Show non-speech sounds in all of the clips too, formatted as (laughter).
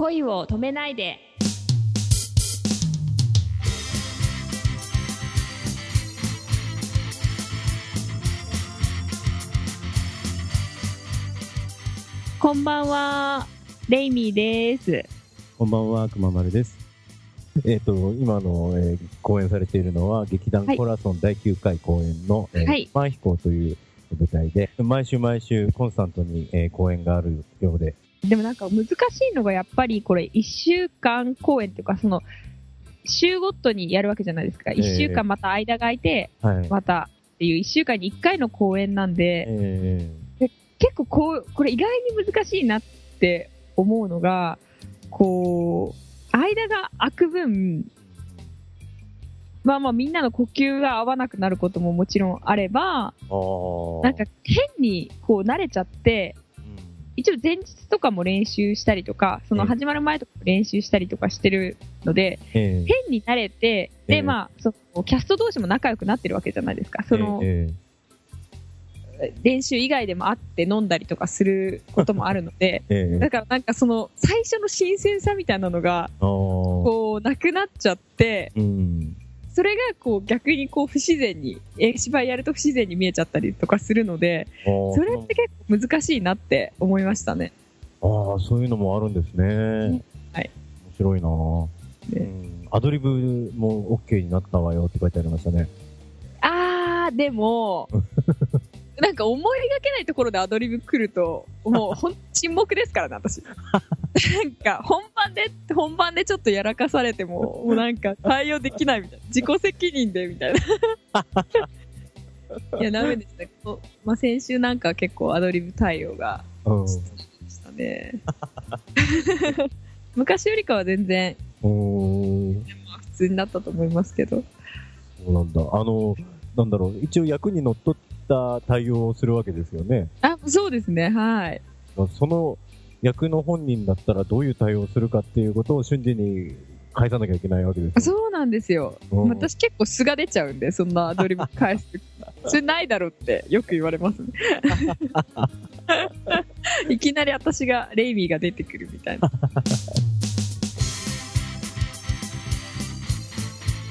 恋を止めないで。こんばんはレイミーです。こんばんは、くままるです。えっ、と、今の、えー公演されているのは、劇団はいコラソン第9回公演の、えーはい。マンヒコという舞台で、毎週毎週コンスタントに、えー公演があるようで、でもなんか難しいのがやっぱりこれ1週間公演っていうかその週ごとにやるわけじゃないですか。1週間また間が空いてはい。またっていう1週間に1回の公演なんでえ結構こうこれ意外に難しいなって思うのがこう間が空く分まあまあみんなの呼吸が合わなくなることももちろんあればなんか変にこう慣れちゃって一応前日とかも練習したりとかそのうん。始まる前とかも練習したりとかしてるのでえー変に慣れてええ。でまあそのキャスト同士も仲良くなってるわけじゃないですか。そのえー練習以外でも会って飲んだりとかすることもあるので (laughs) だからなんかその最初の新鮮さみたいなのがこうなくなっちゃってうん。それがこう逆にこう不自然にえ芝居やると不自然に見えちゃったりとかするのでそれって結構難しいなって思いましたね。あーそういうのもあるんですね。はい。面白いなうんアドリブも OK になったわよって書いてありましたね。あーでも (laughs) なんか思いがけないところでアドリブ来るともうほん沈黙ですからね私なんか本番で本番でちょっとやらかされてももうなんか対応できないみたいな。自己責任でみたいな。(laughs) いやダメでした。こうまあ、先週なんか結構アドリブ対応がしたね。(laughs) 昔よりかは全然普通になったと思いますけど。そうなんだ。あの、なんだろう、一応役にのっとった対応をするわけですよね。あそうですね。はい。まあその役の本人だったらどういう対応をするかっていうことを瞬時に返さなきゃいけないわけですよ。そうなんですよ。うん私結構素が出ちゃうんで、そんなアドリブ返す。(laughs) それないだろうってよく言われますね。(laughs) いきなり私が、レイミーが出てくるみたいな。(laughs)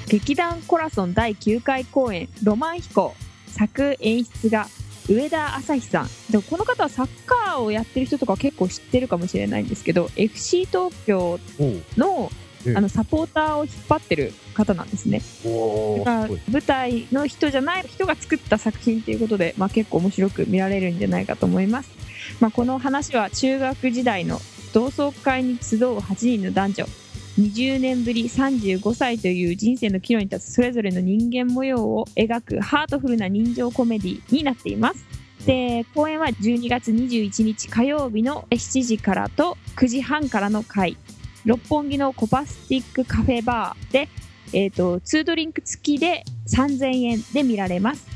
劇団コラソン第9回公演「ロマン飛行」作演出が上田朝日さんでもこの方はサッカーをやってる人とか結構知ってるかもしれないんですけど FC 東京のええあのサポーターを引っ張ってる方なんですね。おだから舞台の人じゃない人が作った作品ということで、まあ、結構面白く見られるんじゃないかと思います。まあ、この話は中学時代の同窓会に集う8人の男女20年ぶり35歳という人生の岐路に立つそれぞれの人間模様を描くハートフルな人情コメディになっています。で公演は12月21日火曜日の7時からと9時半からの回六本木のコパスティックカフェバーで、えー、と2ドリンク付きで3000円で見られます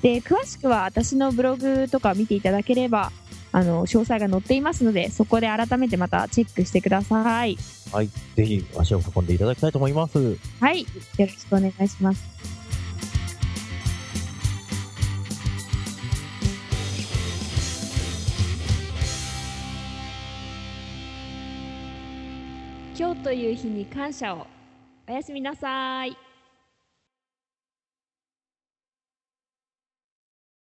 で詳しくは私のブログとか見ていただければあの詳細が載っていますのでそこで改めてまたチェックしてください。はい。ぜひ足を運んでいただきたいと思います。はい。よろしくお願いします。今日という日に感謝を。おやすみなさい